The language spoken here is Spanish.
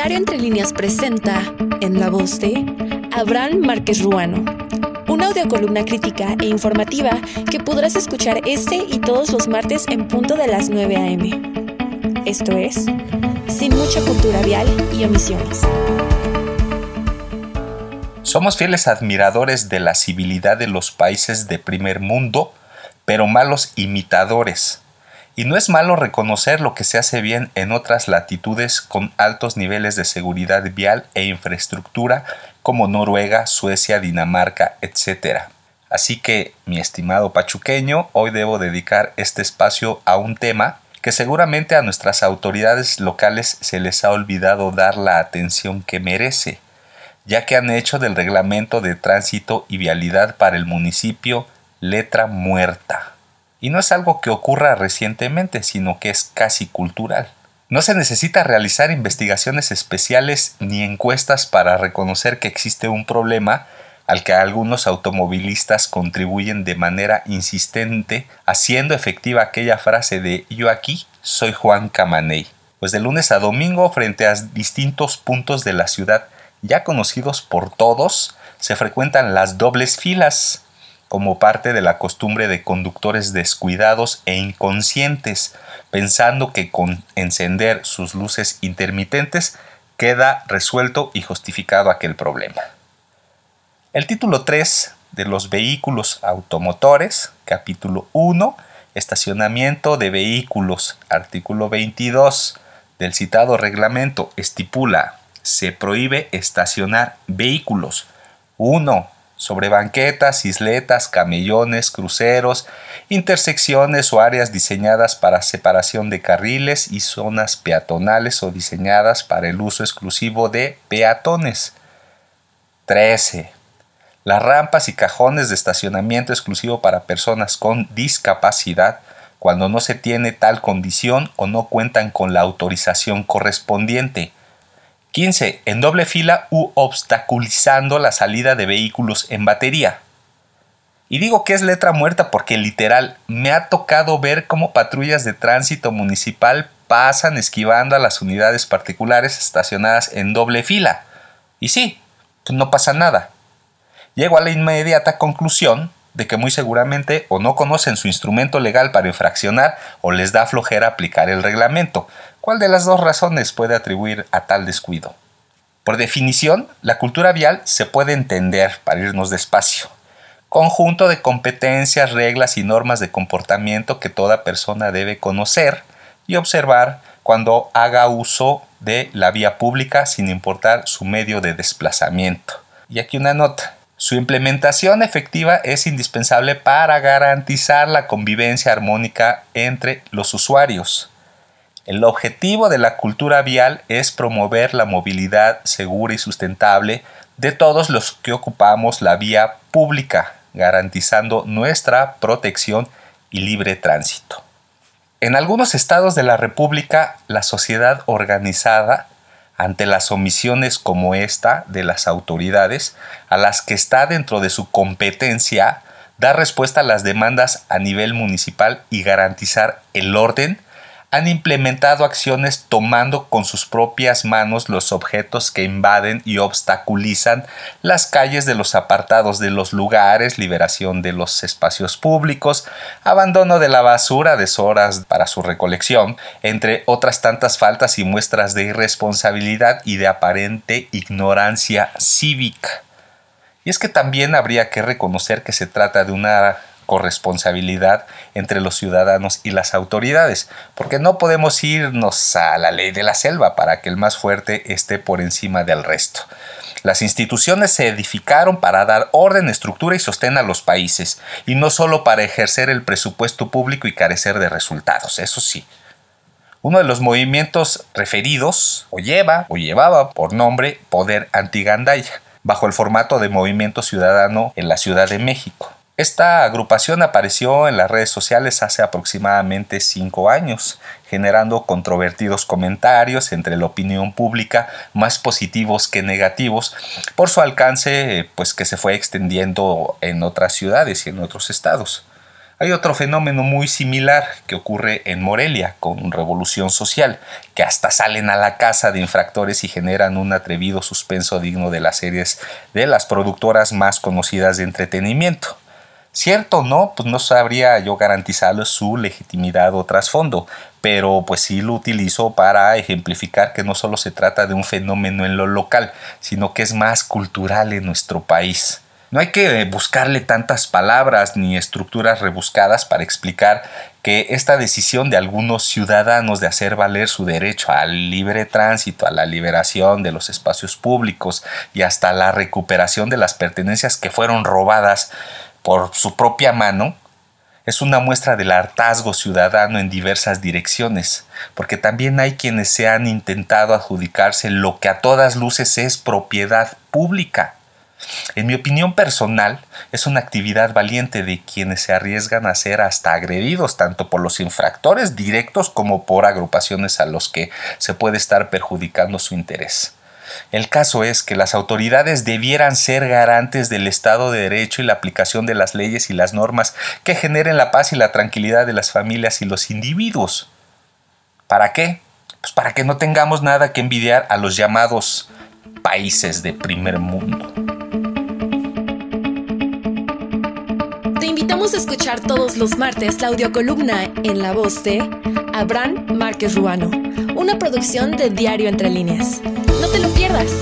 Diario Entre Líneas presenta, en la voz de Abraham Márquez Ruano, una audiocolumna crítica e informativa que podrás escuchar este y todos los martes en punto de las 9 a.m. Esto es, sin mucha cultura vial y omisiones. Somos fieles admiradores de la civilidad de los países de primer mundo, pero malos imitadores y no es malo reconocer lo que se hace bien en otras latitudes con altos niveles de seguridad vial e infraestructura como Noruega, Suecia, Dinamarca, etc. Así que, mi estimado pachuqueño, hoy debo dedicar este espacio a un tema que seguramente a nuestras autoridades locales se les ha olvidado dar la atención que merece, ya que han hecho del reglamento de tránsito y vialidad para el municipio letra muerta. Y no es algo que ocurra recientemente, sino que es casi cultural. No se necesita realizar investigaciones especiales ni encuestas para reconocer que existe un problema al que algunos automovilistas contribuyen de manera insistente, haciendo efectiva aquella frase de yo aquí soy Juan Camaney. Pues de lunes a domingo, frente a distintos puntos de la ciudad ya conocidos por todos, se frecuentan las dobles filas, como parte de la costumbre de conductores descuidados e inconscientes, pensando que con encender sus luces intermitentes queda resuelto y justificado aquel problema. El título 3 de los vehículos automotores, capítulo 1, estacionamiento de vehículos, artículo 22 del citado reglamento estipula, se prohíbe estacionar vehículos 1 sobre banquetas, isletas, camellones, cruceros, intersecciones o áreas diseñadas para separación de carriles y zonas peatonales o diseñadas para el uso exclusivo de peatones. 13. Las rampas y cajones de estacionamiento exclusivo para personas con discapacidad cuando no se tiene tal condición o no cuentan con la autorización correspondiente 15. En doble fila u obstaculizando la salida de vehículos en batería. Y digo que es letra muerta porque literal me ha tocado ver cómo patrullas de tránsito municipal pasan esquivando a las unidades particulares estacionadas en doble fila. Y sí, pues no pasa nada. Llego a la inmediata conclusión de que muy seguramente o no conocen su instrumento legal para infraccionar o les da flojera aplicar el reglamento. ¿Cuál de las dos razones puede atribuir a tal descuido? Por definición, la cultura vial se puede entender, para irnos despacio, conjunto de competencias, reglas y normas de comportamiento que toda persona debe conocer y observar cuando haga uso de la vía pública sin importar su medio de desplazamiento. Y aquí una nota. Su implementación efectiva es indispensable para garantizar la convivencia armónica entre los usuarios. El objetivo de la cultura vial es promover la movilidad segura y sustentable de todos los que ocupamos la vía pública, garantizando nuestra protección y libre tránsito. En algunos estados de la República, la sociedad organizada ante las omisiones como esta de las autoridades, a las que está dentro de su competencia dar respuesta a las demandas a nivel municipal y garantizar el orden han implementado acciones tomando con sus propias manos los objetos que invaden y obstaculizan las calles de los apartados de los lugares, liberación de los espacios públicos, abandono de la basura de horas para su recolección, entre otras tantas faltas y muestras de irresponsabilidad y de aparente ignorancia cívica. Y es que también habría que reconocer que se trata de una corresponsabilidad entre los ciudadanos y las autoridades, porque no podemos irnos a la ley de la selva para que el más fuerte esté por encima del resto. Las instituciones se edificaron para dar orden, estructura y sostén a los países, y no solo para ejercer el presupuesto público y carecer de resultados, eso sí. Uno de los movimientos referidos o lleva o llevaba por nombre Poder Antigandaya, bajo el formato de movimiento ciudadano en la Ciudad de México. Esta agrupación apareció en las redes sociales hace aproximadamente cinco años, generando controvertidos comentarios entre la opinión pública, más positivos que negativos, por su alcance pues, que se fue extendiendo en otras ciudades y en otros estados. Hay otro fenómeno muy similar que ocurre en Morelia con Revolución Social, que hasta salen a la casa de infractores y generan un atrevido suspenso digno de las series de las productoras más conocidas de entretenimiento. Cierto o no, pues no sabría yo garantizarle su legitimidad o trasfondo, pero pues sí lo utilizo para ejemplificar que no solo se trata de un fenómeno en lo local, sino que es más cultural en nuestro país. No hay que buscarle tantas palabras ni estructuras rebuscadas para explicar que esta decisión de algunos ciudadanos de hacer valer su derecho al libre tránsito, a la liberación de los espacios públicos y hasta la recuperación de las pertenencias que fueron robadas por su propia mano, es una muestra del hartazgo ciudadano en diversas direcciones, porque también hay quienes se han intentado adjudicarse lo que a todas luces es propiedad pública en mi opinión personal, es una actividad valiente de quienes se arriesgan a ser hasta agredidos tanto por los infractores directos como por agrupaciones a los que se puede estar perjudicando su interés. El caso es que las autoridades debieran ser garantes del Estado de Derecho y la aplicación de las leyes y las normas que generen la paz y la tranquilidad de las familias y los individuos. ¿Para qué? Pues para que no tengamos nada que envidiar a los llamados países de primer mundo. invitamos a escuchar todos los martes la audiocolumna en la voz de Abraham Márquez Ruano, una producción de Diario Entre Líneas. No te lo pierdas.